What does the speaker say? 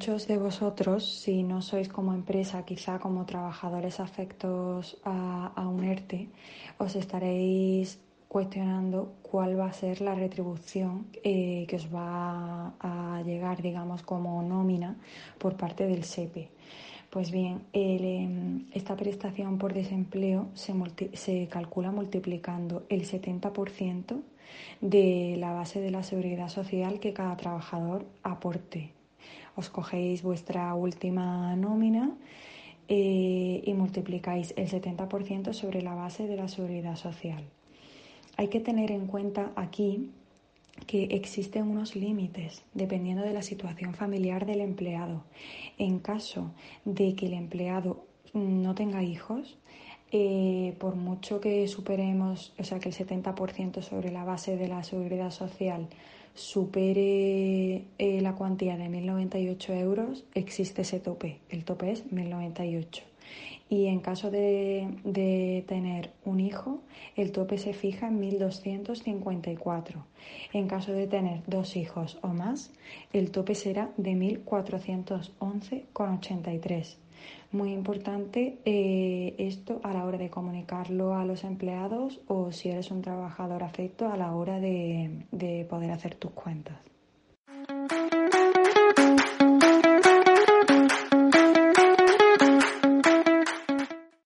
Muchos de vosotros, si no sois como empresa, quizá como trabajadores afectos a, a un ERTE, os estaréis cuestionando cuál va a ser la retribución eh, que os va a llegar, digamos, como nómina por parte del SEPE. Pues bien, em, esta prestación por desempleo se calcula multiplicando el 70% de la base de la seguridad social que cada trabajador aporte os cogéis vuestra última nómina eh, y multiplicáis el 70% sobre la base de la seguridad social. Hay que tener en cuenta aquí que existen unos límites dependiendo de la situación familiar del empleado. En caso de que el empleado no tenga hijos, eh, por mucho que superemos, o sea, que el 70% sobre la base de la seguridad social supere eh, la cuantía de 1.098 euros, existe ese tope. El tope es 1.098. Y en caso de, tener un hijo, el tope se fija en 1.254. En caso de tener dos hijos o más, el tope será de 1.411,83. Muy importante eh, esto a la hora de comunicarlo a los empleados o si eres un trabajador afecto a la hora de poder hacer tus cuentas.